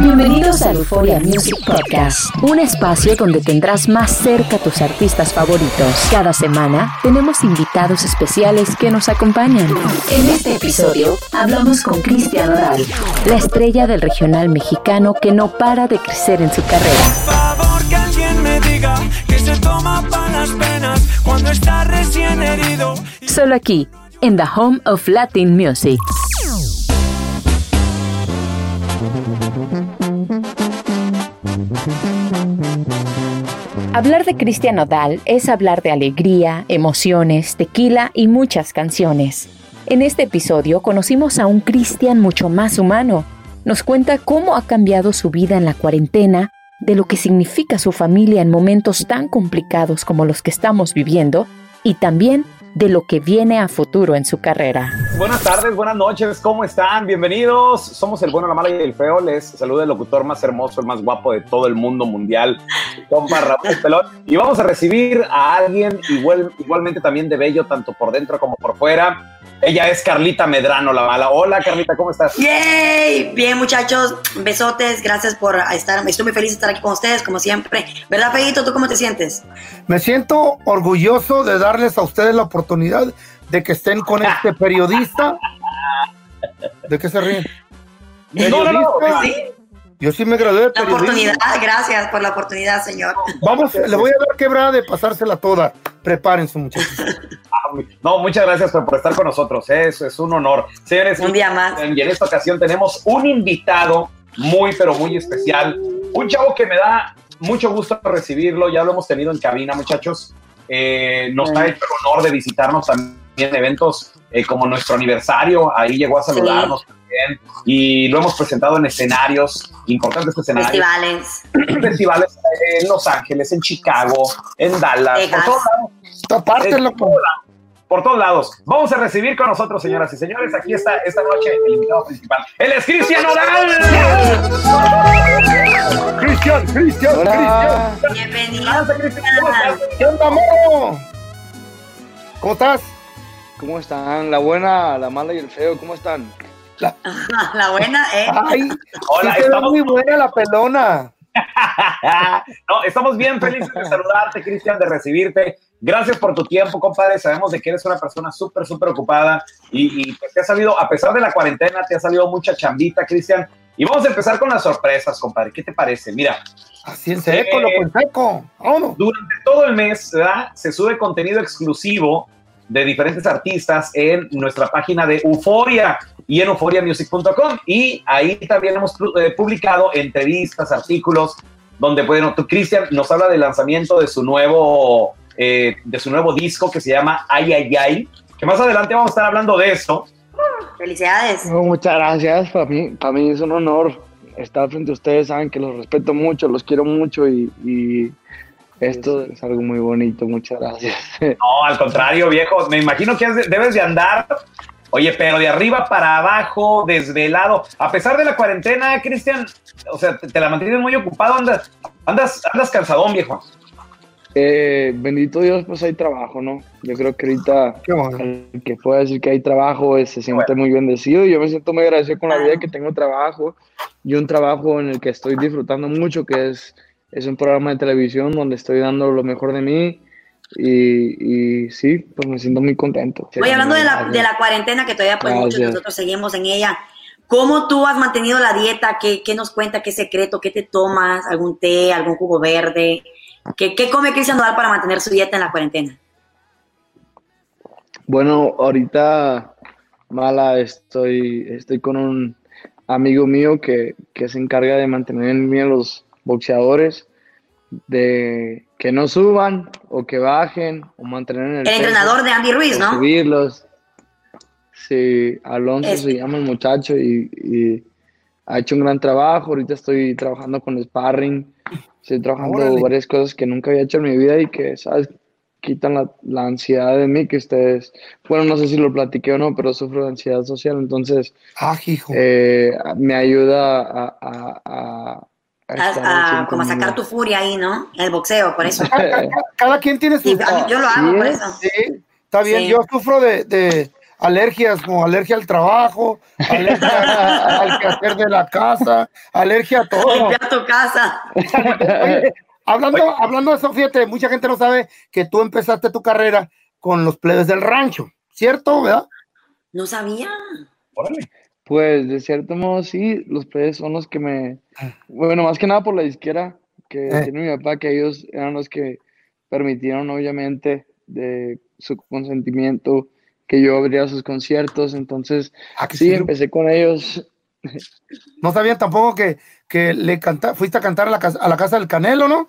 Bienvenidos al Euphoria Music Podcast, un espacio donde tendrás más cerca a tus artistas favoritos. Cada semana tenemos invitados especiales que nos acompañan. En este episodio hablamos con Cristian Oral, la estrella del regional mexicano que no para de crecer en su carrera. favor que alguien me diga que se toma para las penas cuando está recién herido. Solo aquí, en The Home of Latin Music. Hablar de Cristian Nodal es hablar de alegría, emociones, tequila y muchas canciones. En este episodio conocimos a un Cristian mucho más humano. Nos cuenta cómo ha cambiado su vida en la cuarentena, de lo que significa su familia en momentos tan complicados como los que estamos viviendo y también de lo que viene a futuro en su carrera. Buenas tardes, buenas noches, ¿cómo están? Bienvenidos. Somos el bueno, la mala y el feo. Les saluda el locutor más hermoso, el más guapo de todo el mundo mundial, compa Raúl Pelón. Y vamos a recibir a alguien igual, igualmente también de bello, tanto por dentro como por fuera. Ella es Carlita Medrano, la mala. Hola, Carlita, ¿cómo estás? ¡Yay! Bien, muchachos, besotes, gracias por estar. Estoy muy feliz de estar aquí con ustedes, como siempre. ¿Verdad, Feito? ¿Tú cómo te sientes? Me siento orgulloso de darles a ustedes la oportunidad de que estén con este periodista. ¿De qué se ríen? No, no, no, Periodista. Sí, Yo sí me gradué de la periodista. oportunidad, gracias por la oportunidad, señor. Vamos, le voy a dar quebrada de pasársela toda. Prepárense, muchachos. No, muchas gracias por, por estar con nosotros. ¿eh? Es, es un honor. Señores, Un día más. y en esta ocasión tenemos un invitado muy, pero muy especial. Un chavo que me da mucho gusto recibirlo. Ya lo hemos tenido en cabina, muchachos. Eh, nos ha hecho el honor de visitarnos también en eventos eh, como nuestro aniversario. Ahí llegó a saludarnos también. Y lo hemos presentado en escenarios, importantes escenarios Festivales. festivales en Los Ángeles, en Chicago, en Dallas, por todos lados. Aparte, Eh, loco. Por todos lados. Vamos a recibir con nosotros, señoras y señores, aquí está esta noche el invitado principal. Él es Cristian Nodal. Cristian, Cristian, Cristian. Bienvenido. ¿Qué onda, morro? ¿Cómo estás? ¿Cómo están? La buena, la mala y el feo, ¿cómo están? La buena, ¿eh? Ay, Hola, sí estamos- muy buena la pelona. no, estamos bien felices de saludarte, Cristian, de recibirte. Gracias por tu tiempo, compadre. Sabemos de que eres una persona súper, súper ocupada y, y, pues, te ha salido, a pesar de la cuarentena, te ha salido mucha chambita, Cristian. Y vamos a empezar con las sorpresas, compadre. ¿Qué te parece? Mira, Así en seco, Eh, loco, en seco. Vámonos. durante todo el mes ¿verdad? se sube contenido exclusivo de diferentes artistas en nuestra página de Euforia y en euforiamusic.com. Y ahí también hemos eh, publicado entrevistas, artículos, donde bueno, tú, Cristian nos habla del lanzamiento de su nuevo eh, de su nuevo disco que se llama Ay Ay Ay, que más adelante vamos a estar hablando de eso. Felicidades. No, muchas gracias, para mí, para mí es un honor estar frente a ustedes, saben que los respeto mucho, los quiero mucho y, y esto es algo muy bonito, muchas gracias. No, al contrario, viejo, me imagino que has de- debes de andar, oye, pero de arriba para abajo, desvelado. A pesar de la cuarentena, Cristian, o sea, te, te la mantienes muy ocupado, andas, andas, andas cansadón, viejo. Eh, bendito Dios, pues hay trabajo, ¿no? Yo creo que ahorita bueno. el que pueda decir que hay trabajo eh, se siente muy bendecido. Yo me siento muy agradecido con la vida que tengo trabajo y un trabajo en el que estoy disfrutando mucho, que es, es un programa de televisión donde estoy dando lo mejor de mí y, y sí, pues me siento muy contento. Oye, hablando de la, de la cuarentena, que todavía pues muchos de nosotros seguimos en ella, ¿cómo tú has mantenido la dieta? ¿Qué, qué nos cuenta? ¿Qué secreto? ¿Qué te tomas? ¿Algún té? ¿Algún jugo verde? ¿Qué, qué come Cristian Nodal para mantener su dieta en la cuarentena? Bueno, ahorita, Mala, estoy, estoy con un amigo mío que, que se encarga de mantener en mí a los boxeadores, de que no suban o que bajen o mantener en el El peso, entrenador de Andy Ruiz, ¿no? subirlos. Sí, Alonso se llama el muchacho y, y ha hecho un gran trabajo. Ahorita estoy trabajando con sparring, estoy trabajando Órale. varias cosas que nunca había hecho en mi vida y que, ¿sabes? Quitan la, la ansiedad de mí, que ustedes, bueno, no sé si lo platiqué o no, pero sufro de ansiedad social, entonces Ah, hijo. eh, me ayuda a, a, a- Ah, como a sacar tu furia ahí, ¿no? El boxeo, por eso. Cada, cada quien tiene su. Yo lo hago Sí, por es. eso. Sí, está bien. Sí. Yo sufro de, de alergias, como alergia al trabajo, alergia al quehacer de la casa, alergia a todo. Limpiar tu casa. Oye, hablando, hablando de eso, fíjate, mucha gente no sabe que tú empezaste tu carrera con los plebes del rancho, ¿cierto? ¿Verdad? No sabía. Órale. Pues de cierto modo sí, los plebes son los que me, bueno, más que nada por la disquera que Eh. tiene mi papá, que ellos eran los que permitieron obviamente de su consentimiento que yo abriera sus conciertos, entonces Ah, sí, empecé con ellos, No sabían tampoco que, que le canta, fuiste a cantar a la, casa, a la casa del Canelo, ¿no?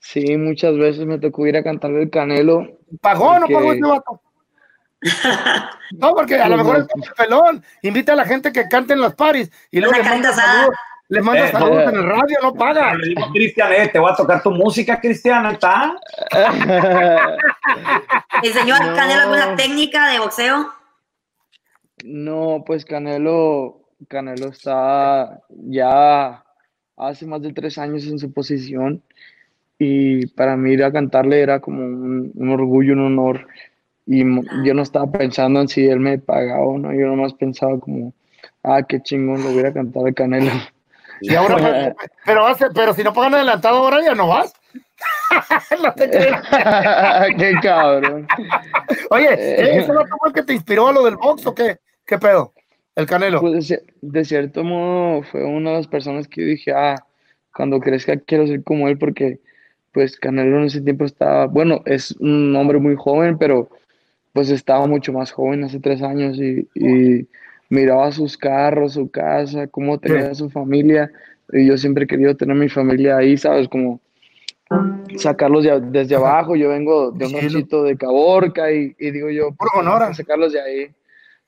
sí, muchas veces me tocó ir a cantarle el Canelo, ¿Pagó o no Porque- pagó ese vato? No, porque a lo Pues mejor es un pelón. Invita a la gente que cante en las paris y luego manda saludos. Les manda Eh, saludos no. en el radio, no paga. A Cristian, eh, te voy a tocar tu música, Cristian, está. ¿Te enseñó No. Canelo alguna técnica de boxeo? No, pues Canelo, Canelo está ya hace más de tres años en su posición y para mí ir a cantarle era como un, un orgullo, un honor y yo no estaba pensando en si él me pagaba o no, yo nomás pensaba como, ah, qué chingón, le voy a ir a Canelo. Y ahora, pero, hace- pero si no pagan adelantado ahora ya no vas. No te creas. qué cabrón. Oye, ¿eh, ¿ese vato fue el que te inspiró a lo del box o qué? ¿Qué pedo? El Canelo. Pues de, cier- de cierto modo fue una de las personas que yo dije, ah, cuando crezca quiero ser como él porque pues Canelo en ese tiempo estaba, bueno, es un hombre muy joven, pero pues estaba mucho más joven hace tres años y, y miraba sus carros, su casa, cómo tenía su familia y yo siempre he querido tener mi familia ahí, ¿sabes? Como sacarlos de- desde abajo, yo vengo de un ranchito de Caborca y, y digo yo, Puro pues, Sonora. sacarlos de ahí.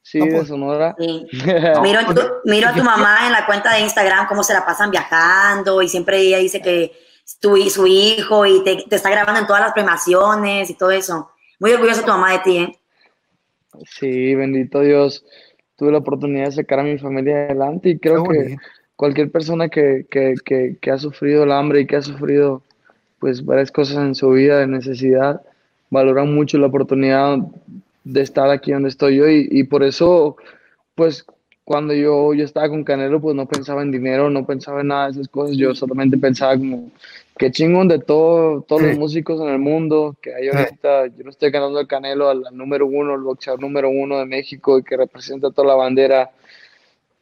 Sí, No, de pues. Sonora. Sí. Miro, en tu- miro a tu mamá en la cuenta de Instagram cómo se la pasan viajando y siempre ella dice que tu, su hijo y te, te está grabando en todas las premaciones y todo eso. Muy orgullosa tu mamá de ti, ¿eh? Sí, bendito Dios. Tuve la oportunidad de sacar a mi familia adelante y creo que cualquier persona que, que, que, que ha sufrido el hambre y que ha sufrido pues varias cosas en su vida de necesidad, valora mucho la oportunidad de estar aquí donde estoy yo y, y por eso pues cuando yo, yo estaba con Canelo pues no pensaba en dinero, no pensaba en nada de esas cosas, yo solamente pensaba como qué chingón de todo, todos los músicos en el mundo que hay ahorita, yo no estoy ganando el Canelo al, al número uno, el boxeador número uno de México y que representa toda la bandera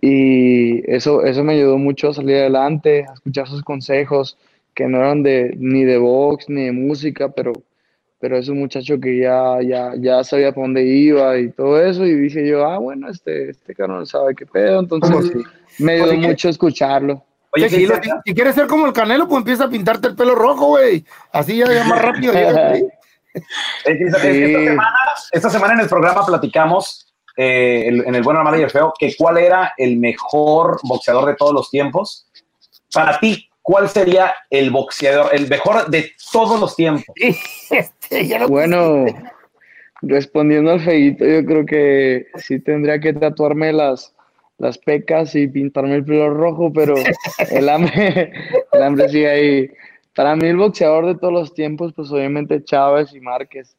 y eso, eso me ayudó mucho a salir adelante, a escuchar sus consejos, que no eran de, ni de box ni de música, pero, pero es un muchacho que ya, ya, ya sabía para dónde iba y todo eso, y dije yo, ah, bueno, este, este cabrón sabe qué pedo, entonces sí. me ayudó Oye, ¿qué- mucho escucharlo. Oye, si, quieres ser como el Canelo, pues empieza a pintarte el pelo rojo, güey. Así ya, ya más rápido. Cristian, Sí. esta, semana, esta semana en el programa platicamos eh, el- en el Bueno, la Mala y el Feo que cuál era el mejor boxeador de todos los tiempos. Para ti, ¿cuál sería el boxeador, el mejor de todos los tiempos? Este, ya lo- Bueno, respondiendo al feito, yo creo que sí tendría que tatuarme las, las pecas y pintarme el pelo rojo, pero el hambre, el hambre sigue ahí. Para mí el boxeador de todos los tiempos, pues obviamente Chávez y Márquez.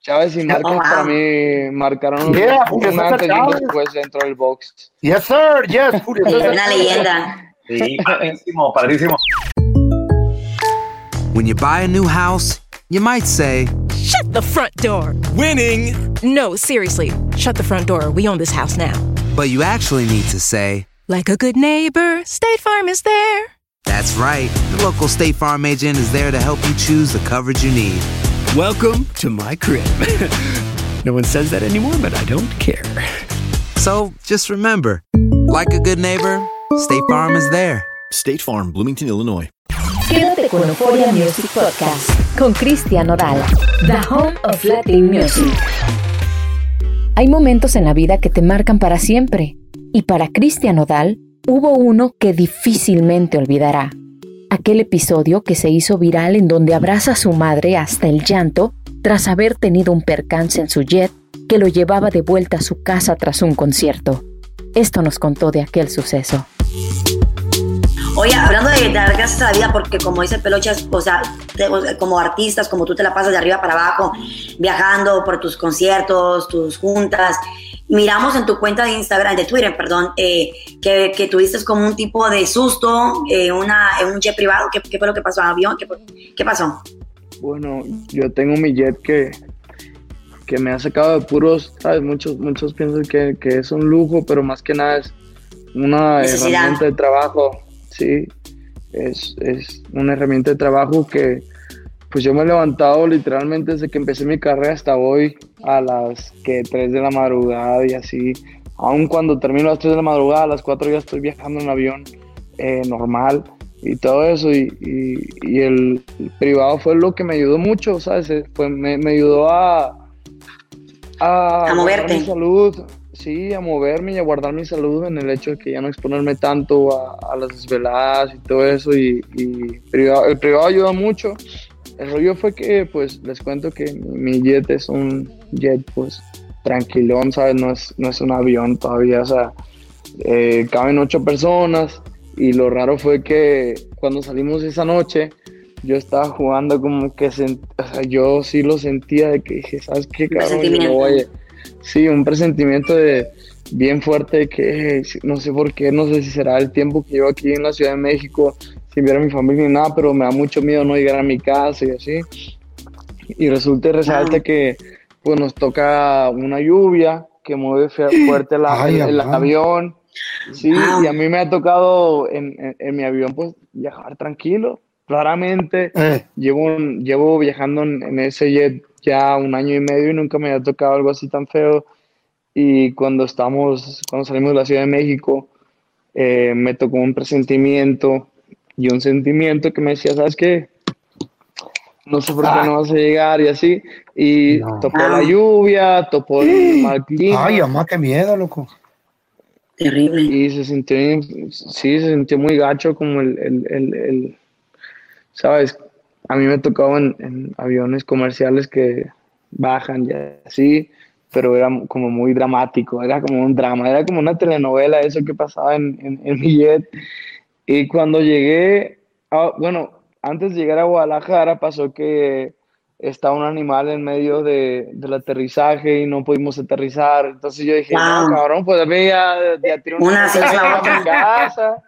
Chávez y Márquez wow. para mí marcaron un, Yeah, un antes y después dentro del box. Yes, sir. Yes, Julio. Sí, una leyenda. Sí, padrísimo, padrísimo. When you buy a new house, you might say, Shut the front door. Winning. No, seriously. Shut the front door. We own this house now. But you actually need to say, Like a good neighbor, State Farm is there. that's right. The local State Farm agent is there to help you choose the coverage you need. Welcome to my crib. no one says that anymore, but I don't care. So just remember, like a good neighbor, State Farm is there. State Farm, Bloomington, Illinois. Quédate con Euphoria Music Podcast con Cristian Nodal, The Home of Latin Music. Hay momentos en la vida que te marcan para siempre y para Cristian Nodal, hubo uno que difícilmente olvidará. Aquel episodio que se hizo viral en donde abraza a su madre hasta el llanto tras haber tenido un percance en su jet que lo llevaba de vuelta a su casa tras un concierto. Esto nos contó de aquel suceso. Oye, hablando de dar gracias a la vida, porque como dice el Pelocha, o sea, te- como artistas, como tú te la pasas de arriba para abajo, viajando por tus conciertos, tus juntas, miramos en tu cuenta de Instagram, de Twitter, perdón, eh, que, que tuviste como un tipo de susto, eh, una, en un jet privado. ¿Qué, qué fue lo que pasó? ¿Avión? ¿Qué, qué pasó? Bueno, yo tengo mi jet que, que me ha sacado de puros, ¿sabes? Muchos, muchos piensan que, que es un lujo, pero más que nada es una Necesidad. herramienta de trabajo, sí. Es, es una herramienta de trabajo que, pues yo me he levantado literalmente desde que empecé mi carrera hasta hoy a las que 3 de la madrugada y así. Aun cuando termino a las 3 de la madrugada, a las 4 ya estoy viajando en avión eh, normal y todo eso. Y, y- y el, el privado fue lo que me ayudó mucho, ¿sabes? Eh, Fue, me, me ayudó a, a, A moverte. mi salud, sí, a moverme y a guardar mi salud en el hecho de que ya no exponerme tanto a, a las desveladas y todo eso. Y, y privado- el privado ayuda mucho. El rollo fue que, pues, les cuento que mi, mi jet es un jet, pues, tranquilón, ¿sabes? No es, no es un avión todavía, o sea, eh, caben ocho personas y lo raro fue que cuando salimos esa noche, yo estaba jugando como que, sent- o sea, yo sí lo sentía de que dije, ¿sabes qué, cabrón? Yo no voy a- Sí, un presentimiento de bien fuerte de que no sé por qué, no sé si será el tiempo que llevo aquí en la Ciudad de México sin ver a mi familia ni nada, pero me da mucho miedo no llegar a mi casa y así. Y resulta y resalta Ah. que pues nos toca una lluvia que mueve fuerte la- Ay, el, avión. Sí, y a mí me ha tocado en, en- en mi avión pues viajar tranquilo. Claramente Eh, llevo, un- llevo viajando en, en ese jet ya un año y medio y nunca me había tocado algo así tan feo. Y cuando estamos, cuando salimos de la Ciudad de México, eh, me tocó un presentimiento y un sentimiento que me decía, ¿sabes qué? No sé por qué Ah. no vas a llegar y así. Y No. topó Ah. la lluvia, topó el mal clima. ay, mamá, qué miedo, loco. Terrible. Y se sintió, sí, se sintió muy gacho como el, el, el, el- ¿sabes? A mí me tocaba en, en aviones comerciales que bajan y así, pero era como muy dramático, era como un drama, era como una telenovela eso que pasaba en, en, en mi jet. Y cuando llegué, a- bueno, antes de llegar a Guadalajara pasó que estaba un animal en medio de, del aterrizaje y no pudimos aterrizar. Entonces yo dije, Wow. no, cabrón, pues a mí ya, ya tiro Una sí es la a mi otra. casa.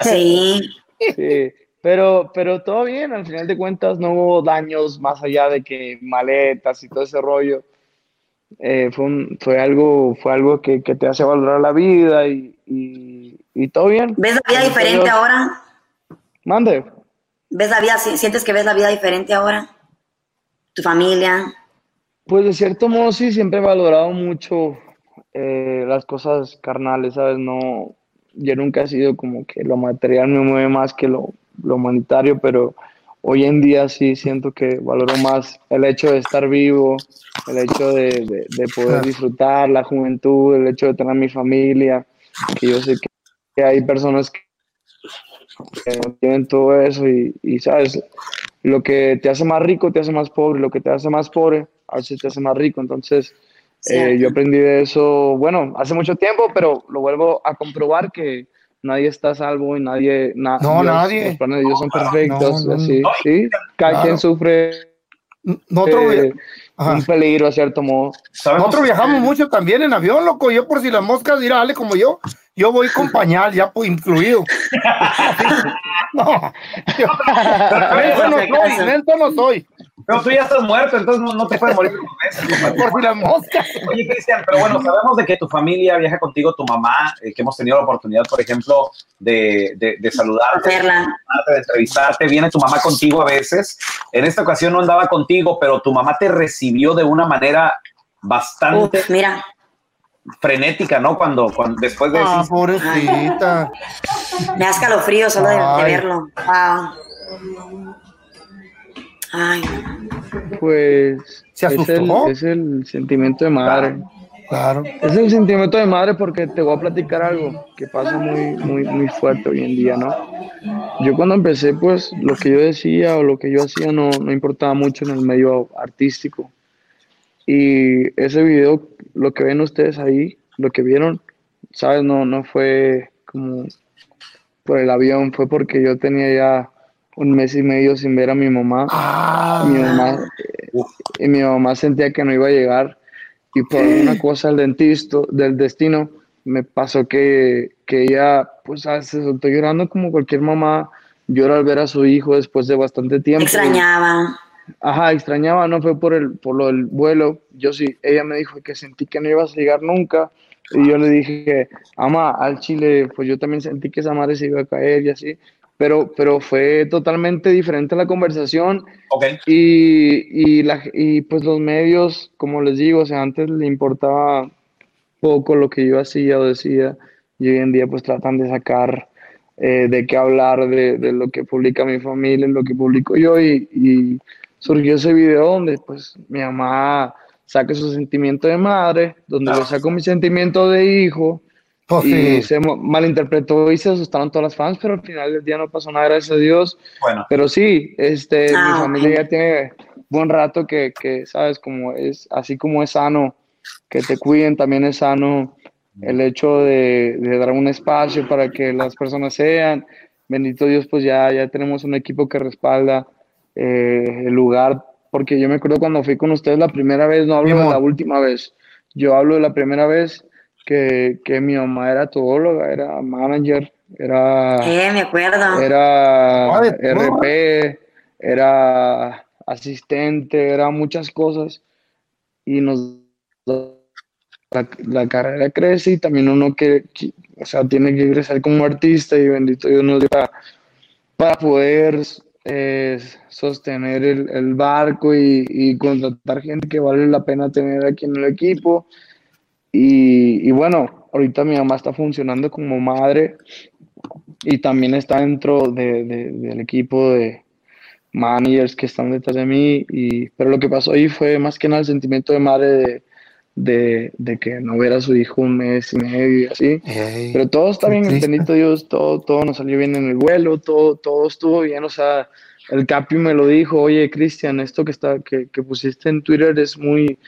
Sí. Sí, pero, pero todo bien, al final de cuentas no hubo daños más allá de que maletas y todo ese rollo. Eh, fue, un- fue algo, fue algo que, que te hace valorar la vida y, y, y todo bien. ¿Ves la vida diferente ahora? Mande. ¿Ves la vida, si- sientes que ves la vida diferente ahora? ¿Tu familia? Pues de cierto modo sí, siempre he valorado mucho eh, las cosas carnales, ¿sabes? No, yo nunca he sido como que lo material me mueve más que lo, lo humanitario, pero hoy en día sí siento que valoro más el hecho de estar vivo, el hecho de, de- de poder disfrutar la juventud, el hecho de tener mi familia, que yo sé que, hay personas que no tienen todo eso y, y, sabes, lo que te hace más rico te hace más pobre, lo que te hace más pobre a veces te hace más rico, entonces eh, yo aprendí de eso, bueno, hace mucho tiempo, pero lo vuelvo a comprobar que nadie está a salvo y nadie, na- No, Dios- nadie. los planes de Dios son perfectos, No, no, así, no. sí, cada Claro. quien sufre Nosotros, eh, un peligro a cierto modo. Nosotros viajamos mucho también en avión, loco. Yo por si las moscas dirá, Ale, como yo, yo voy con pañal ya pues, incluido. no, yo, menso no soy, no soy. Pero tú ya estás muerto, entonces no, no te puedes morir con eso. Por si las moscas. Oye, Cristian, pero bueno, sabemos de que tu familia viaja contigo, tu mamá, eh, que hemos tenido la oportunidad, por ejemplo, de, de, de saludarte, de entrevistarte. Viene tu mamá contigo a veces. En esta ocasión no andaba contigo, pero tu mamá te recibió de una manera bastante Uf, mira, frenética, ¿no? Cuando, cuando después de Ah, decir, pobrecita. me da escalofrío solo de, de verlo. Wow. Ay, Pues ¿Se es el, es el sentimiento de madre. Claro. Es el sentimiento de madre porque te voy a platicar algo que pasa muy, muy, muy fuerte hoy en día, ¿no? Yo cuando empecé, pues lo que yo decía o lo que yo hacía no, no importaba mucho en el medio artístico. Y ese video, lo que ven ustedes ahí, lo que vieron, ¿sabes? No, no fue como por el avión, fue porque yo tenía ya un mes y medio sin ver a mi mamá. mi mamá y mi mamá sentía que no iba a llegar y por una cosa del dentista, del destino, me pasó que, que ella, pues, ¿sabes? se soltó llorando como cualquier mamá llora al ver a su hijo después de bastante tiempo. Extrañaba. Ajá, extrañaba, no fue por el, por lo del vuelo. Yo sí, ella me dijo que sentí que no ibas a llegar nunca. Y yo le dije, ama, al Chile, pues yo también sentí que esa madre se iba a caer y así. Pero, pero fue totalmente diferente la conversación. Y, y, la, y pues los medios, como les digo, o sea, antes le importaba poco lo que yo hacía o decía. Y hoy en día pues tratan de sacar eh, de qué hablar, de, de, lo que publica mi familia, lo que publico yo. Y, y surgió ese video donde pues mi mamá saque su sentimiento de madre, donde yo saco mi sentimiento de hijo. Oh, y sí. se malinterpretó y se asustaron todas las fans, pero al final del día no pasó nada, gracias a Dios. Bueno. Pero sí, este, Ah, mi familia ya tiene buen rato que, que, sabes, como es, así como es sano que te cuiden, también es sano el hecho de, de dar un espacio para que las personas sean. Bendito Dios, pues ya, ya tenemos un equipo que respalda eh, el lugar, porque yo me acuerdo cuando fui con ustedes la primera vez, no hablo de la última vez, yo hablo de la primera vez que, que mi mamá era todóloga, era manager, era Eh, me acuerdo. era Ah. RP, era asistente, era muchas cosas y nos la, la carrera crece y también uno que, que- o sea, tiene que crecer como artista y bendito Dios nos dio para, para poder eh, sostener el, el barco y, y contratar gente que vale la pena tener aquí en el equipo. Y, y bueno, ahorita mi mamá está funcionando como madre y también está dentro de- de- del equipo de managers que están detrás de mí. Y, pero lo que pasó ahí fue más que nada el sentimiento de madre de, de, que no ver a su hijo un mes y medio y así. Pero todo está bien, bendito Dios, todo, todo nos salió bien en el vuelo, todo, todo estuvo bien, o sea, el Capi me lo dijo, oye, Cristian, esto que, está, que, que pusiste en Twitter es muy,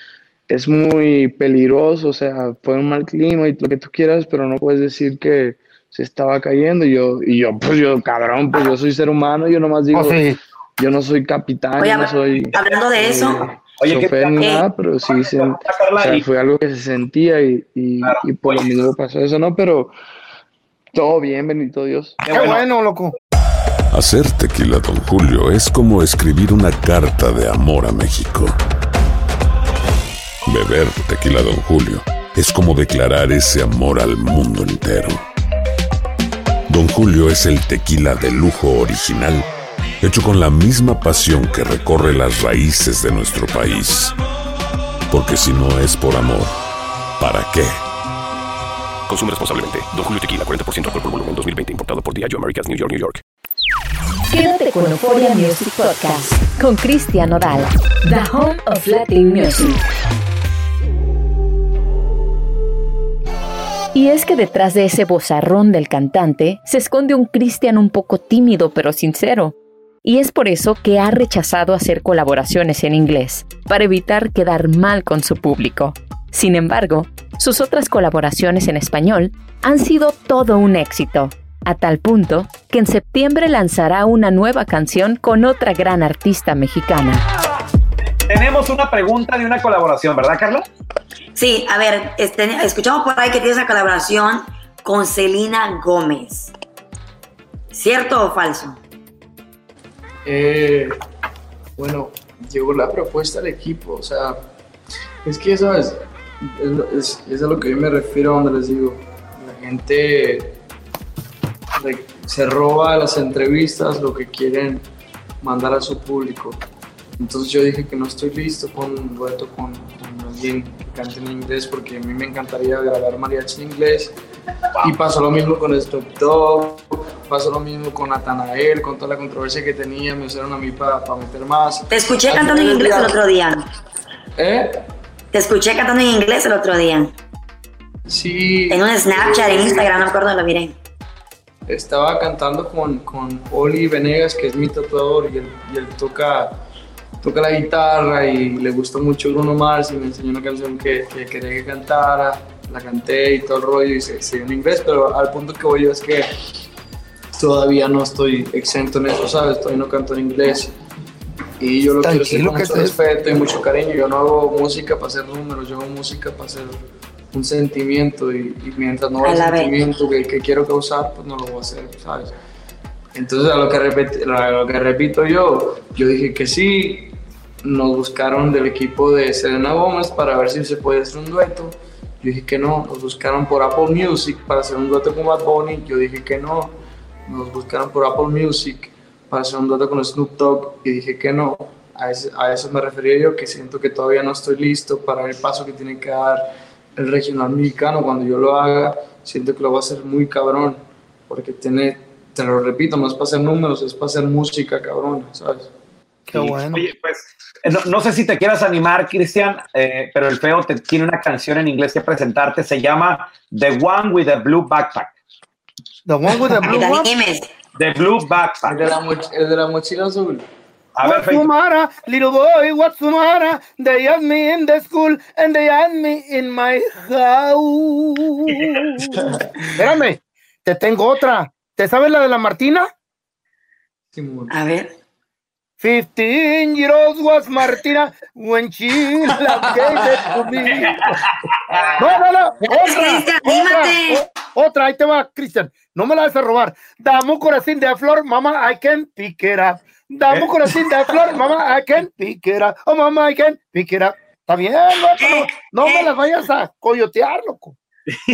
es muy peligroso, o sea, fue un mal clima y lo que tú quieras, pero no puedes decir que se estaba cayendo, y yo, y yo, pues yo, cabrón, pues yo soy ser humano, yo nomás digo, Oh, sí. yo no soy capitán, Oye, yo no soy hablando de eso, eh, Oye, ¿qué chofer ni tal? nada, pero sí, se, o sea, fue algo que se sentía y, y, Claro. y por lo Oye. mismo pasó eso, ¿no? Pero todo bien, bendito Dios. Qué Qué bueno. bueno, loco. Hacer tequila, Don Julio, es como escribir una carta de amor a México. Beber tequila, Don Julio, es como declarar ese amor al mundo entero. Don Julio es el tequila de lujo original, hecho con la misma pasión que recorre las raíces de nuestro país. Porque si no es por amor, ¿para qué? Consume responsablemente. Don Julio Tequila, 40% alcohol por volumen, 2020. Importado por Diageo Americas, New York, New York. Quédate con Euphoria Music Podcast con Cristian Nodal, The Home of Latin Music. Y es que detrás de ese bozarrón del cantante se esconde un Cristian un poco tímido pero sincero. Y es por eso que ha rechazado hacer colaboraciones en inglés, para evitar quedar mal con su público. Sin embargo, sus otras colaboraciones en español han sido todo un éxito, a tal punto que en septiembre lanzará una nueva canción con otra gran artista mexicana. Tenemos una pregunta de una colaboración, ¿verdad, Carla? sí, a ver, este, escuchamos por ahí que tienes una colaboración con Selena Gómez. ¿Cierto o falso? Eh, bueno, llegó la propuesta al equipo, o sea, es que, ¿sabes? Es, es- es a lo que yo me refiero donde les digo, la gente se roba las entrevistas lo que quieren mandar a su público. Entonces yo dije que no estoy listo con un dueto con, con alguien que cante en inglés porque a mí me encantaría grabar mariachi en inglés. Y pasó lo mismo con Snoop Dogg, pasó lo mismo con Natanael, con toda la controversia que tenía, me usaron a mí para meter más. Te escuché cantando en inglés el otro día. ¿Eh? Te escuché cantando en inglés el otro día. Sí. En un Snapchat, en Instagram, no me acuerdo, lo miré. Estaba cantando con, con Oli Venegas, que es mi tatuador, y él, y él toca, toca la guitarra y le gustó mucho Bruno Mars y me enseñó una canción que, que quería que cantara. La canté y todo el rollo y se, se dio en inglés, pero al punto que voy yo es que todavía no estoy exento en eso, ¿sabes? Todavía no canto en inglés. Y yo lo quiero hacer Tranquilo con que mucho respeto y mucho cariño. Yo no hago música para hacer números, yo hago música para hacer un sentimiento y, y mientras no haya sentimiento que, que quiero causar, pues no lo voy a hacer, ¿sabes? Entonces a lo que, repet- a lo que repito yo, yo dije que sí, nos buscaron del equipo de Selena Gómez para ver si se puede hacer un dueto. Yo dije que no, nos buscaron por Apple Music para hacer un dueto con Bad Bunny. Yo dije que no, nos buscaron por Apple Music para hacer un dueto con Snoop Dogg y dije que no. A, ese- a eso me refería yo, que siento que todavía no estoy listo para el paso que tiene que dar el regional mexicano. Cuando yo lo haga, siento que lo va a hacer muy cabrón, porque tiene, te lo repito, no es para hacer números, es para hacer música cabrón, ¿sabes? Qué bueno. Oye, pues, no, no sé si te quieras animar, Cristian, eh, pero el feo te tiene una canción en inglés que presentarte. Se llama The One with the Blue Backpack. The one with the blue animes. The Blue El de Backpack. la, moch- el de la mochila azul. A ver, What's matter, little boy? What's the matter? They had me in the school and they had me in my house. Espérame, te tengo otra. ¿Te sabes la de la Martina? A ver. 15 year old was Martina when she love gave it to me. No, no, no. Otra. Otra, otra. Ahí te va, Cristian. No me la vas a robar. Dame un corazón de flor, mamá, I can pick it up. Dame un corazón de flor, mamá, I can pick it up. Oh, mamá, I can pick it up. Está bien, no, no, no me las vayas a coyotear, loco.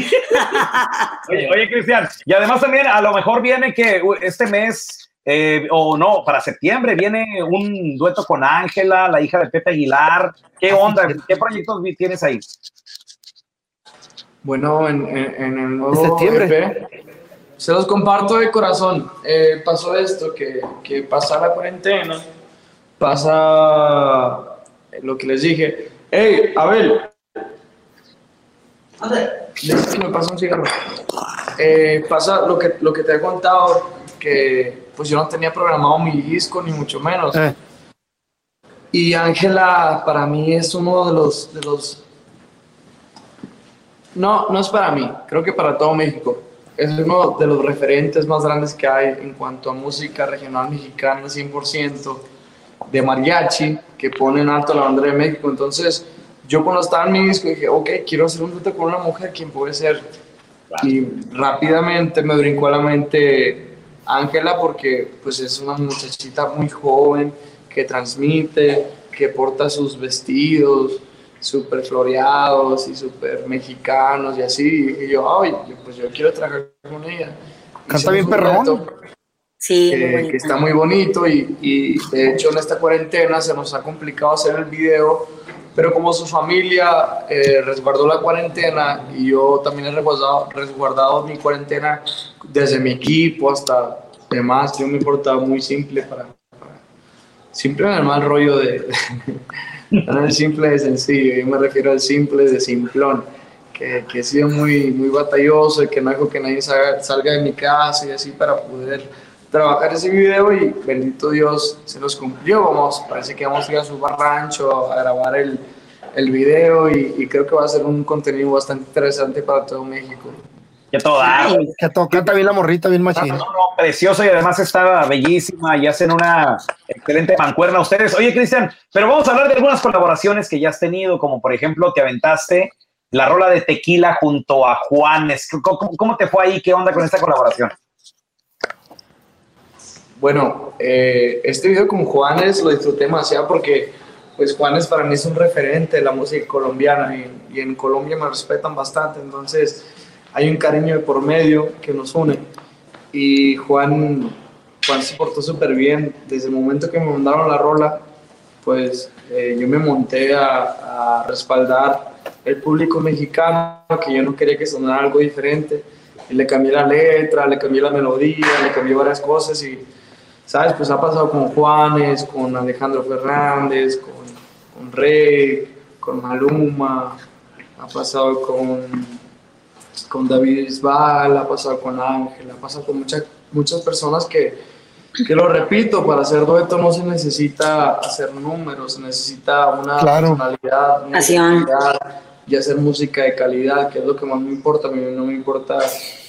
Oye, oye, Cristian, y además también a lo mejor viene que uh, este mes, eh, o no, para septiembre viene un dueto con Ángela, la hija de Pepe Aguilar. ¿Qué onda? ¿Qué proyectos tienes ahí? Bueno, en, en- en el nuevo septiembre. EP, se los comparto de corazón. Eh, pasó esto, que, que pasa la cuarentena, pasa lo que les dije. Hey, Abel. Que me pasa un cigarro. Eh, pasa lo que, lo que te he contado, que pues yo no tenía programado mi disco, ni mucho menos. Eh, Y Ángela para mí es uno de los, de los... No, no es para mí, creo que para todo México. Es uno de los referentes más grandes que hay en cuanto a música regional mexicana, 100% de mariachi, que pone en alto la bandera de México. Entonces, yo cuando estaba en mi disco dije, ok, quiero hacer un dueto con una mujer, ¿quién puede ser? Y rápidamente me brincó a la mente Ángela porque pues es una muchachita muy joven que transmite, que porta sus vestidos súper floreados y súper mexicanos y así. Y dije yo, ay, yo, pues yo quiero trabajar con ella. Canta bien perrón. Sí, bonito. que está muy bonito y, y de hecho en esta cuarentena se nos ha complicado hacer el video, pero como su familia eh, resguardó la cuarentena y yo también he resguardado, resguardado mi cuarentena desde mi equipo hasta demás, yo me portaba muy simple para, simple en el mal rollo de, no el simple de sencillo, yo me refiero al simple de simplón. Que, que he sido muy, muy batalloso y que no dejo que nadie salga, salga de mi casa y así para poder trabajar ese video y bendito Dios se nos cumplió. Vamos, parece que vamos a ir a su rancho a grabar el, el video y, y creo que va a ser un contenido bastante interesante para todo México. Que todo da. Ay, que to- canta bien la morrita, bien machín. No, no, precioso y además está bellísima y hacen una excelente mancuerna ustedes. Oye, Cristian, pero vamos a hablar de algunas colaboraciones que ya has tenido, como por ejemplo te aventaste la rola de tequila junto a Juanes. ¿Cómo, cómo- cómo te fue ahí? ¿Qué onda con esta colaboración? Bueno, eh, este video con Juanes lo disfruté demasiado porque pues Juanes para mí es un referente de la música colombiana y, en Colombia me respetan bastante, entonces hay un cariño de por medio que nos une. Y Juan, Juan se portó súper bien desde el momento que me mandaron la rola, pues eh, yo me monté a, a respaldar el público mexicano, que yo no quería que sonara algo diferente, y le cambié la letra, le cambié la melodía, le cambié varias cosas y, ¿sabes? Pues ha pasado con Juanes, con Alejandro Fernández, con, con Rey, con Maluma, ha pasado con, con David Isbal, ha pasado con Ángel, ha pasado con muchas muchas personas que, que lo repito, para hacer dueto no se necesita hacer números, se necesita una personalidad, una identidad y hacer música de calidad, que es lo que más me importa. A mí no me importa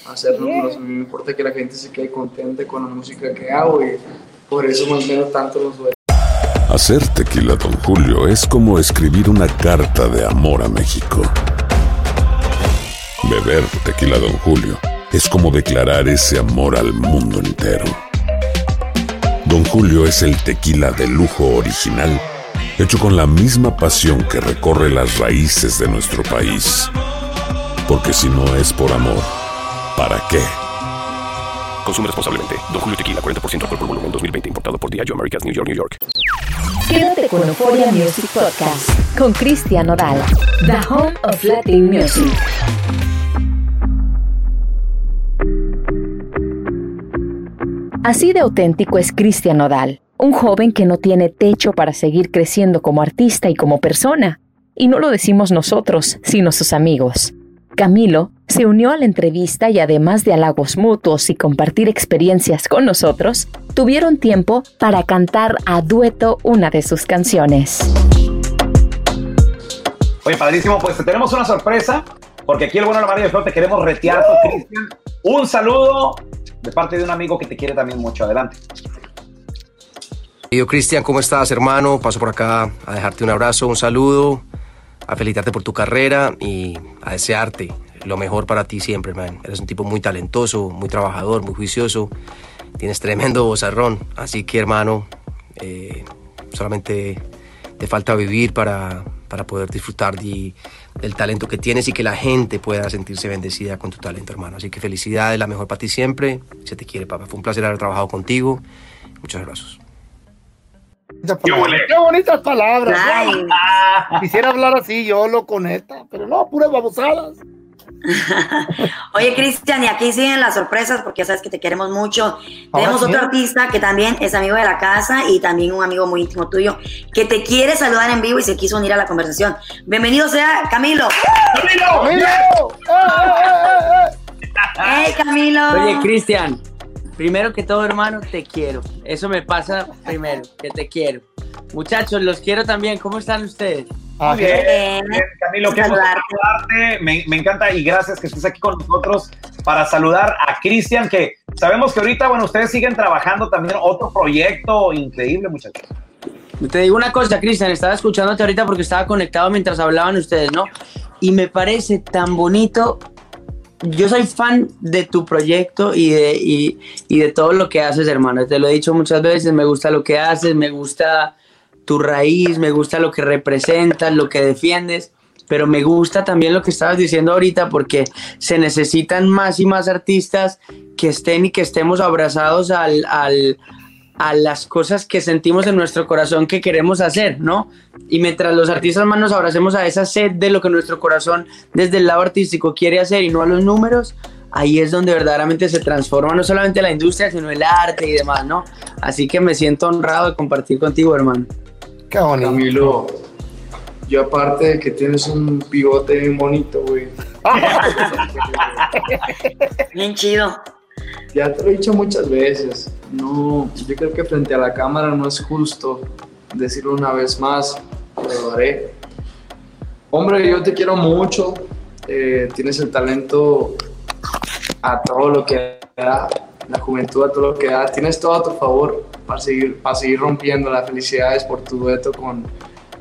hacer números, a mí me importa que la gente se quede contenta con la música que hago y por eso más o menos tanto los duetos. Hacer tequila, Don Julio, es como escribir una carta de amor a México. Beber tequila, Don Julio, es como declarar ese amor al mundo entero. Don Julio es el tequila de lujo original, hecho con la misma pasión que recorre las raíces de nuestro país. Porque si no es por amor, ¿para qué? Consume responsablemente. Don Julio Tequila, 40% alcohol por volumen, 2020. Importado por Diageo Americas, New York, New York. Quédate con Euphoria Music Podcast con Cristian Nodal, The Home of Latin Music. Así de auténtico es Cristian Nodal, un joven que no tiene techo para seguir creciendo como artista y como persona. Y no lo decimos nosotros, sino sus amigos. Camilo se unió a la entrevista y además de halagos mutuos y compartir experiencias con nosotros, tuvieron tiempo para cantar a dueto una de sus canciones. Oye, padrísimo, pues te tenemos una sorpresa, porque aquí el bueno, la María de te queremos retear con Cristian. Un saludo de parte de un amigo que te quiere también mucho. Adelante. Yo, Cristian, ¿cómo estás, hermano? Paso por acá a dejarte un abrazo, un saludo, a felicitarte por tu carrera y a desearte lo mejor para ti siempre, man. Eres un tipo muy talentoso, muy trabajador, muy juicioso. Tienes tremendo vozarrón. Así que, hermano, eh, solamente te falta vivir para, para poder disfrutar de, del talento que tienes y que la gente pueda sentirse bendecida con tu talento, hermano. Así que felicidades, la mejor para ti siempre. Se te quiere, papá. Fue un placer haber trabajado contigo. Muchas gracias. Qué, bonitas palabras. Quisiera hablar así, yo lo conecta, pero no, puras babosadas. Oye, Cristian, y aquí siguen las sorpresas porque ya sabes que te queremos mucho. Tenemos otro artista que también es amigo de la casa y también un amigo muy íntimo tuyo que te quiere saludar en vivo y se quiso unir a la conversación. Bienvenido sea Camilo. ¡Camilo! ¡Camilo! ¡Hey, Camilo! Oye, Cristian, primero que todo, hermano, te quiero. Eso me pasa primero, que te quiero. Muchachos, los quiero también. ¿Cómo están ustedes? Muy bien, Camilo, qué saludarte. Me, me, encanta y gracias que estés aquí con nosotros para saludar a Cristian, que sabemos que ahorita, bueno, ustedes siguen trabajando también otro proyecto increíble, muchachos. Te digo una cosa, Cristian, estaba escuchándote ahorita porque estaba conectado mientras hablaban ustedes, ¿no? Y me parece tan bonito. Yo soy fan de tu proyecto y de, y, y de todo lo que haces, hermano. Te lo he dicho muchas veces, me gusta lo que haces, me gusta tu raíz, me gusta lo que representas, lo que defiendes, pero me gusta también lo que estabas diciendo ahorita porque se necesitan más y más artistas que estén y que estemos abrazados al, al, a las cosas que sentimos en nuestro corazón que queremos hacer, ¿no? Y mientras los artistas más nos abracemos a esa sed de lo que nuestro corazón desde el lado artístico quiere hacer y no a los números, ahí es donde verdaderamente se transforma no solamente la industria, sino el arte y demás, ¿no? Así que me siento honrado de compartir contigo, hermano. Qué bonito. Camilo, yo aparte de que tienes un pivote bien bonito, güey. bien chido. Ya te lo he dicho muchas veces. No, yo creo que frente a la cámara no es justo decirlo una vez más, pero lo haré. Hombre, yo te quiero mucho. Eh, tienes el talento a todo lo que da, la juventud a todo lo que da. Tienes todo a tu favor para seguir, para seguir rompiendo las felicidades por tu dueto con,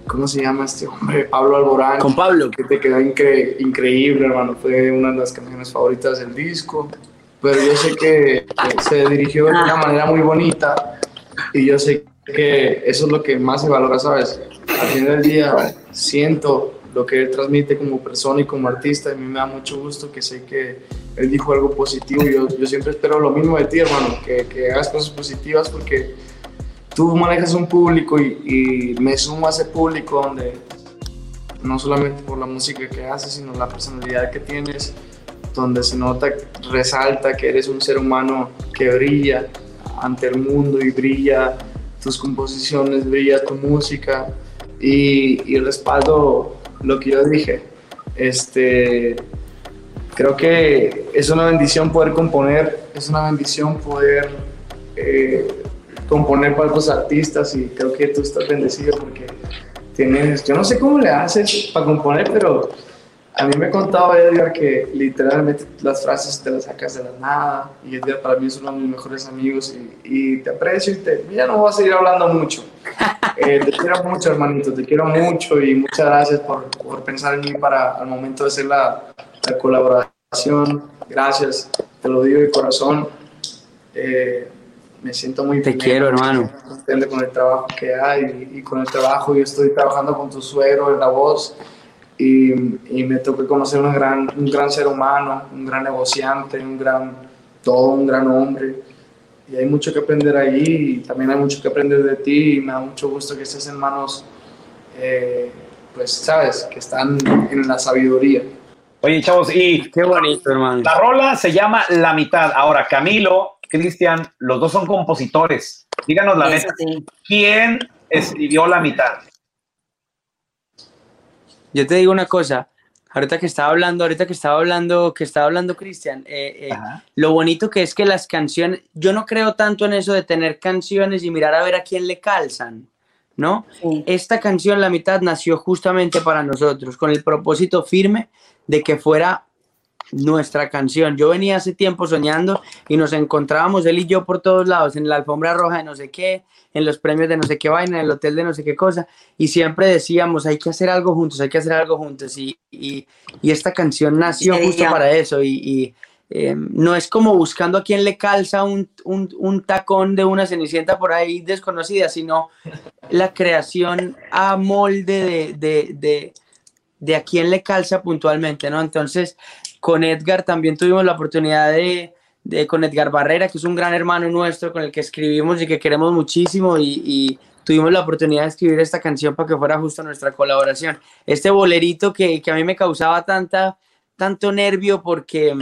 ¿cómo se llama este hombre? Pablo Alborán. Con Pablo. Que te quedó incre increíble, hermano. Fue una de las canciones favoritas del disco. Pero yo sé que se dirigió de una manera muy bonita y yo sé que eso es lo que más se valora, ¿sabes? Al final del día siento lo que él transmite como persona y como artista. Y a mí me da mucho gusto que sé que él dijo algo positivo. Yo, yo siempre espero lo mismo de ti, hermano, que, que hagas cosas positivas porque tú manejas un público y, y, me sumo a ese público donde no solamente por la música que haces, sino la personalidad que tienes, donde se nota, resalta que eres un ser humano que brilla ante el mundo y brilla tus composiciones, brilla tu música y, y respaldo lo que yo dije. Este, creo que es una bendición poder componer, es una bendición poder eh, componer para otros artistas y creo que tú estás bendecido porque tienes, yo no sé cómo le haces para componer, pero a mí me contaba Edgar que literalmente las frases te las sacas de la nada y Edgar para mí es uno de mis mejores amigos y, y te aprecio y te, ya no voy a seguir hablando mucho. Eh, te quiero mucho hermanito, te quiero mucho y muchas gracias por, por pensar en mí para al momento de hacer la, la colaboración. Gracias, te lo digo de corazón. Eh, me siento muy Te quiero, hermano. contento con el trabajo que hay y, y con el trabajo. Yo estoy trabajando con tu suegro en la voz y, y me tocó conocer un gran, un gran ser humano, un gran negociante, un gran todo, un gran hombre. Y hay mucho que aprender ahí y también hay mucho que aprender de ti y me da mucho gusto que estés en manos, eh, pues, sabes, que están en la sabiduría. Oye, chavos, y qué bonito, hermano. La rola se llama La Mitad. Ahora, Camilo, Cristian, los dos son compositores. Díganos la neta, ¿quién escribió La Mitad? Yo te digo una cosa, ahorita que estaba hablando, ahorita que estaba hablando, que estaba hablando Cristian, eh, eh, lo bonito que es que las canciones, yo no creo tanto en eso de tener canciones y mirar a ver a quién le calzan, ¿no? Esta canción, La Mitad, nació justamente para nosotros, con el propósito firme de que fuera nuestra canción. Yo venía hace tiempo soñando y nos encontrábamos él y yo por todos lados, en la alfombra roja de no sé qué, en los premios de no sé qué vaina, en el hotel de no sé qué cosa, y siempre decíamos, hay que hacer algo juntos, hay que hacer algo juntos, y, y, y esta canción nació justo para eso, y, y, eh, no es como buscando a quién le calza un, un, un tacón de una cenicienta por ahí desconocida, sino la creación a molde de, de, de, de a quién le calza puntualmente, ¿no? Entonces, con Edgar también tuvimos la oportunidad de, de- con Edgar Barrera, que es un gran hermano nuestro con el que escribimos y que queremos muchísimo y, tuvimos la oportunidad de escribir esta canción para que fuera justo nuestra colaboración. Este bolerito que, que a mí me causaba tanta, tanto nervio porque,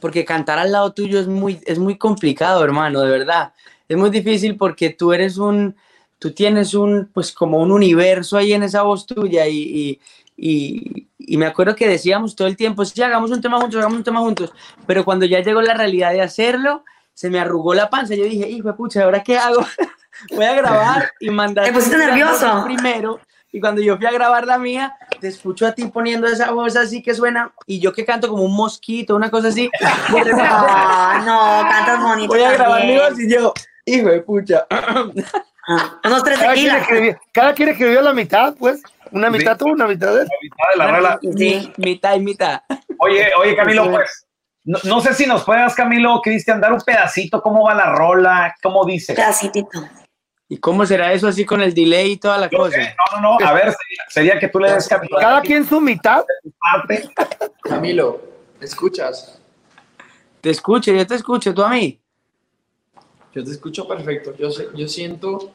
porque cantar al lado tuyo es muy, es muy complicado, hermano, de verdad. Es muy difícil porque tú eres un, tú tienes un, pues como un universo ahí en esa voz tuya y, y, y- y me acuerdo que decíamos todo el tiempo, sí, hagamos un tema juntos, hagamos un tema juntos, pero cuando ya llegó la realidad de hacerlo, se me arrugó la panza, yo dije, hijo de pucha, ¿ahora qué hago? Voy a grabar y mandar... Te pusiste nervioso. Primero, y cuando yo fui a grabar la mía, te escucho a ti poniendo esa voz así que suena, y yo que canto como un mosquito, una cosa así. Ah, no, cantas bonito Voy a grabar mi voz y yo, hijo de pucha. Unos tres Cada quien, escribió, cada quien escribió la mitad, pues. Una mitad tú, una mitad él. de la rola. Mi- mitad y mitad. Oye, oye, Camilo, pues, no, no sé si nos puedas, Camilo, Cristian, dar un pedacito, cómo va la rola, cómo dice. Pedacitito. ¿Y cómo será eso así con el delay y toda la cosa? No, no, no, a ver, sería, sería que tú le des Camilo. Cada quien su mitad. parte. Camilo, ¿me escuchas? Te escucho, yo te escucho, tú a mí. Yo te escucho perfecto. Yo, sé- yo siento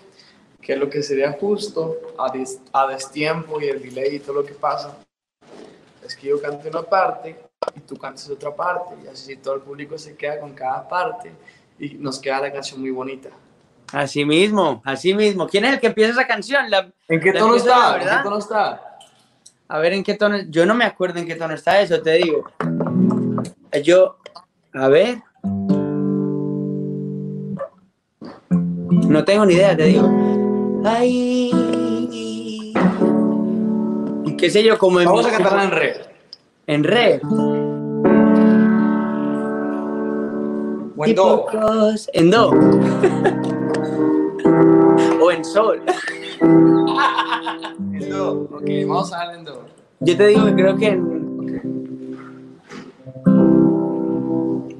que lo que sería justo a, des- a destiempo y el delay y todo lo que pasa es que yo cante una parte y tú cantes otra parte y así todo el público se queda con cada parte y nos queda la canción muy bonita. Así mismo, así mismo. ¿Quién es el que empieza esa canción? La- ¿En qué tono está? ¿En qué tono está? A ver, ¿en qué tono? Yo no me acuerdo en qué tono está eso, te digo. Yo, a ver. No tengo ni idea, te digo. Ay. Qué sé yo, como en Vamos mi- a cantarla en re. En re. O en do. En do. o en sol. En do. Ok, vamos a darle en do. Yo te digo que creo que en-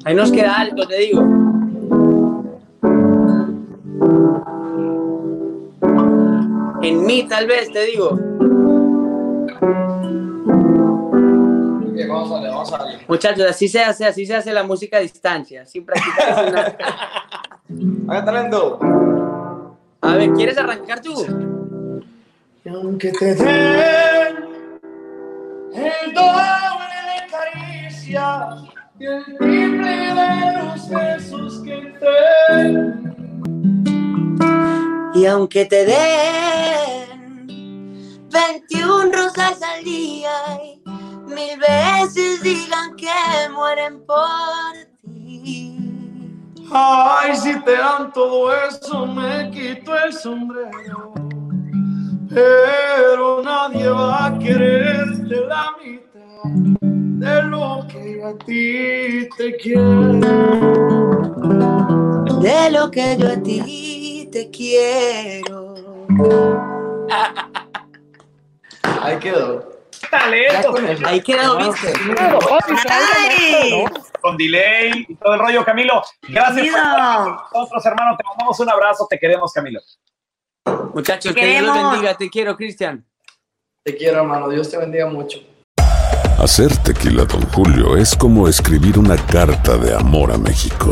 ahí nos queda algo, te digo. En mí, tal vez, te digo. Ok, vamos a darle, vamos a darle. Muchachos, así se hace, así se hace la música a distancia, sin practicar. sin nada. A cantarla en do. A ver, ¿quieres arrancar tú? Y aunque te den el doble de caricias y el triple de los besos que te Y aunque te den 21 rosas al día y mil veces digan que mueren por ti. Ay, si te dan todo eso, me quito el sombrero. Pero nadie va a quererte la mitad de lo que a ti te quiero. De lo que yo a ti te quiero. Ahí quedó. talento. Ahí quedó, ¿viste? Con delay y todo el rollo, Camilo. Gracias por nosotros, hermano. Te mandamos un abrazo. Te queremos, Camilo. Muchachos, Te que Dios los bendiga. Te quiero, Cristian. Te quiero, hermano. Dios te bendiga mucho. Hacer tequila, Don Julio, es como escribir una carta de amor a México.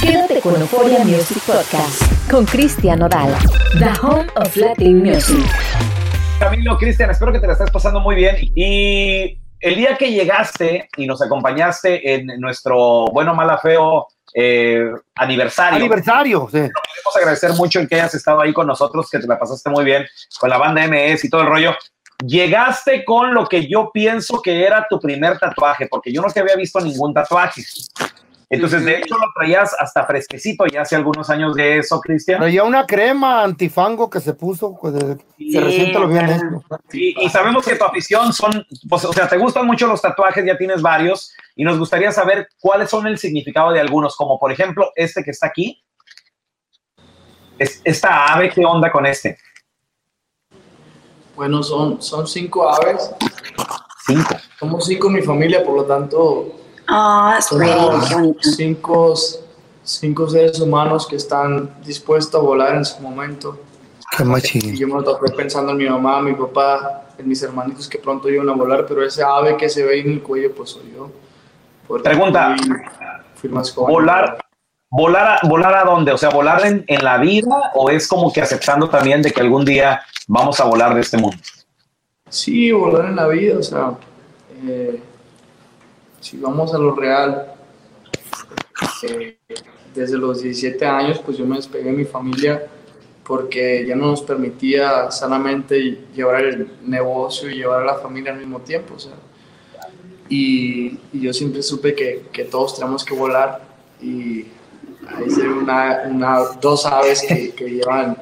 Quédate con Euphoria Music Podcast con Cristian Nodal, The Home of Latin Music. Camilo, Cristian, espero que te la estés pasando muy bien. Y el día que llegaste y nos acompañaste en nuestro bueno, mala, feo eh, aniversario. Aniversario, sí. Queremos agradecer mucho el que hayas estado ahí con nosotros, que te la pasaste muy bien con la banda MS y todo el rollo. Llegaste con lo que yo pienso que era tu primer tatuaje, porque yo no te había visto ningún tatuaje. Entonces, de hecho, lo traías hasta fresquecito ya hace algunos años de eso, Cristian. Traía una crema antifango que se puso, pues, desde que recién te lo hecho. Y, y sabemos que tu afición son, pues, o sea, te gustan mucho los tatuajes, ya tienes varios, y nos gustaría saber cuáles son el significado de algunos, como por ejemplo este que está aquí. Es- esta ave, ¿qué onda con este? Bueno, son, son cinco aves. Cinco. Somos cinco en mi familia, por lo tanto. Ah, that's pretty. cinco, cinco seres humanos que están dispuestos a volar en su momento. Qué machín. Y yo me lo topé pensando en mi mamá, mi papá, en mis hermanitos que pronto iban a volar, pero ese ave que se ve ahí en el cuello, pues soy yo. Pregunta. Fui, fui más joven. Volar, volar, a, volar a dónde? O sea, volar en, en la vida o es como que aceptando también de que algún día vamos a volar de este mundo. Sí, volar en la vida, o sea, eh, si vamos a lo real, eh, desde los 17 años, pues yo me despegué de mi familia porque ya no nos permitía sanamente llevar el negocio y llevar a la familia al mismo tiempo, o sea, y, y yo siempre supe que, que todos tenemos que volar y ahí una, una, dos aves que, que llevan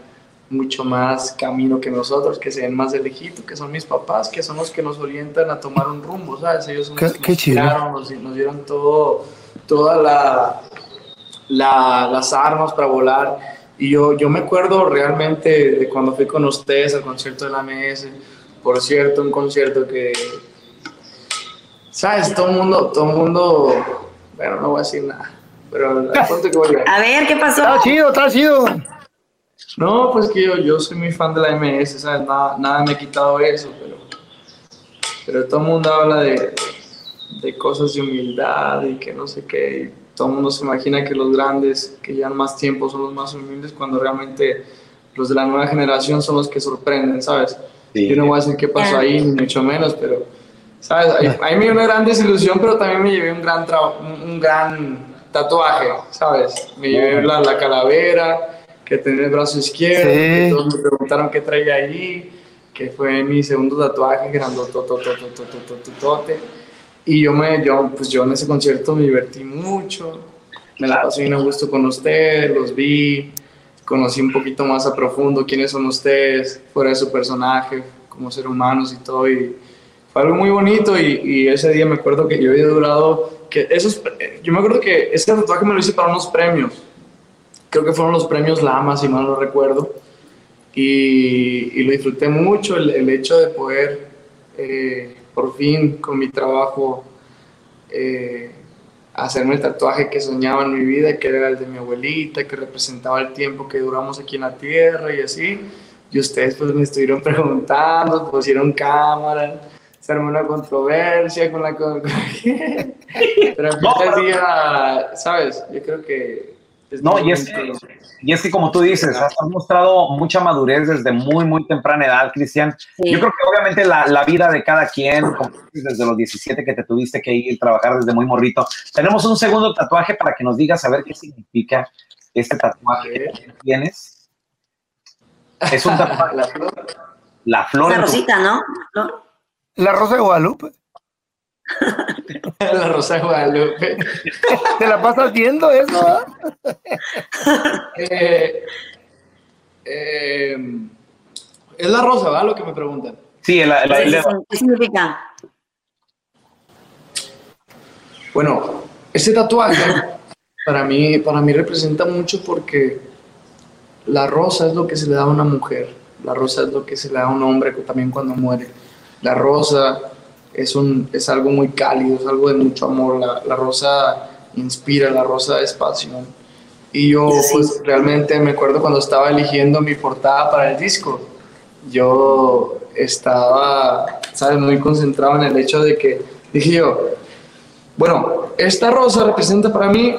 mucho más camino que nosotros, que se ven más de lejito, que son mis papás, que son los que nos orientan a tomar un rumbo, ¿sabes? Ellos son Qué- los que qué nos guiaron, nos, nos dieron todo, toda la, la- las armas para volar. Y yo, yo me acuerdo realmente de cuando fui con ustedes al concierto de la MS, por cierto, un concierto que, ¿sabes? Todo el mundo, todo el mundo, bueno, no voy a decir nada, pero al punto que voy a... A ver, ¿qué pasó? Está chido, está chido. No, pues que yo, yo soy muy fan de la MS, ¿sabes? Nada, nada me ha quitado eso, pero, pero todo el mundo habla de, de cosas de humildad y que no sé qué. y todo el mundo se imagina que los grandes que llevan más tiempo son los más humildes cuando realmente los de la nueva generación son los que sorprenden, ¿sabes? Yo no voy a decir qué pasó ahí, ni mucho menos, pero, ¿sabes? Ahí, ahí me dio una gran desilusión, pero también me llevé un gran, un, un gran tatuaje, ¿sabes? Me llevé la, la calavera, que tenía el brazo izquierdo, sí. que todos me preguntaron qué traía ahí, que fue mi segundo tatuaje, grandototototototote. Y yo, me, yo, pues yo en ese concierto me divertí mucho, me la pasé bien a gusto con ustedes, los vi, conocí un poquito más a profundo quiénes son ustedes, fuera de su personaje, como ser humanos y todo. Y fue algo muy bonito y, y ese día me acuerdo que yo había durado, que esos, yo me acuerdo que ese tatuaje me lo hice para unos premios creo que fueron los premios Lama, si mal no recuerdo, y, y lo disfruté mucho, el, el hecho de poder eh, por fin con mi trabajo eh, hacerme el tatuaje que soñaba en mi vida, que era el de mi abuelita, que representaba el tiempo que duramos aquí en la tierra y así. Y ustedes pues me estuvieron preguntando, pusieron cámara, se armó una controversia con la... con- Pero al final día, ¿sabes? Yo creo que... es No, y es, momento- y es que como tú dices, has mostrado mucha madurez desde muy, muy temprana edad, Cristian. Sí. Yo creo que obviamente la, la vida de cada quien, desde los 17 que te tuviste que ir a trabajar desde muy morrito. Tenemos un segundo tatuaje para que nos digas a ver qué significa este tatuaje que tienes. Es un tatuaje. La flor. Esa en tu- rosita, ¿no? ¿No? La Rosa de Guadalupe. La Rosa de Guadalupe. ¿Te la pasas viendo eso? ah? Eh, eh, es la rosa, ¿verdad? Lo que me preguntan. Sí, el- el- ¿Qué significa? Bueno, ese tatuaje para mí, para mí representa mucho porque la rosa es lo que se le da a una mujer, la rosa es lo que se le da a un hombre también cuando muere. La rosa es, un, es algo muy cálido, es algo de mucho amor, la, la rosa inspira, la rosa es pasión. Y yo pues realmente me acuerdo cuando estaba eligiendo mi portada para el disco, yo estaba, ¿sabes? Muy concentrado en el hecho de que dije yo, bueno, esta rosa representa para mí,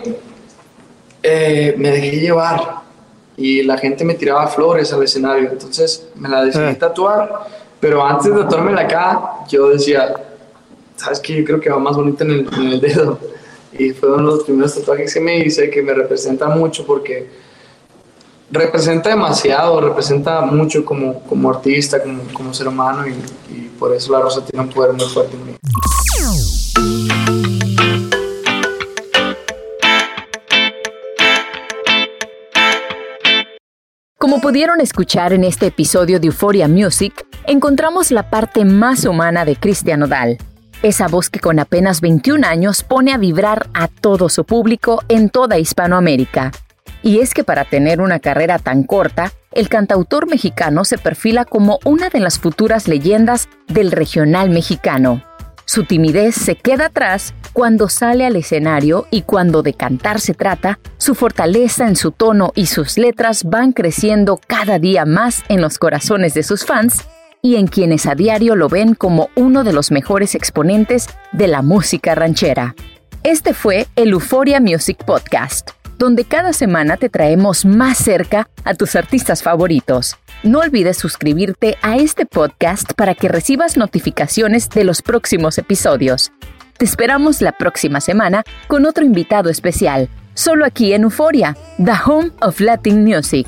eh, me dejé llevar y la gente me tiraba flores al escenario, entonces me la decidí tatuar, pero antes de tatuármela acá, yo decía, ¿sabes qué? Yo creo que va más el, en el dedo. Y fue uno de los primeros tatuajes que me hice que me representa mucho porque representa demasiado, representa mucho como, como artista, como, como ser humano y, y por eso la rosa tiene un poder muy fuerte en mí. Como pudieron escuchar en este episodio de Euphoria Music, encontramos la parte más humana de Cristian Odal. Esa voz que con apenas 21 años pone a vibrar a todo su público en toda Hispanoamérica. Y es que para tener una carrera tan corta, el cantautor mexicano se perfila como una de las futuras leyendas del regional mexicano. Su timidez se queda atrás cuando sale al escenario y cuando de cantar se trata, su fortaleza en su tono y sus letras van creciendo cada día más en los corazones de sus fans y en quienes a diario lo ven como uno de los mejores exponentes de la música ranchera. Este fue el Euphoria Music Podcast, donde cada semana te traemos más cerca a tus artistas favoritos. No olvides suscribirte a este podcast para que recibas notificaciones de los próximos episodios. Te esperamos la próxima semana con otro invitado especial, solo aquí en Euphoria, The Home of Latin Music.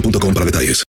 boostmobile.com para detalles.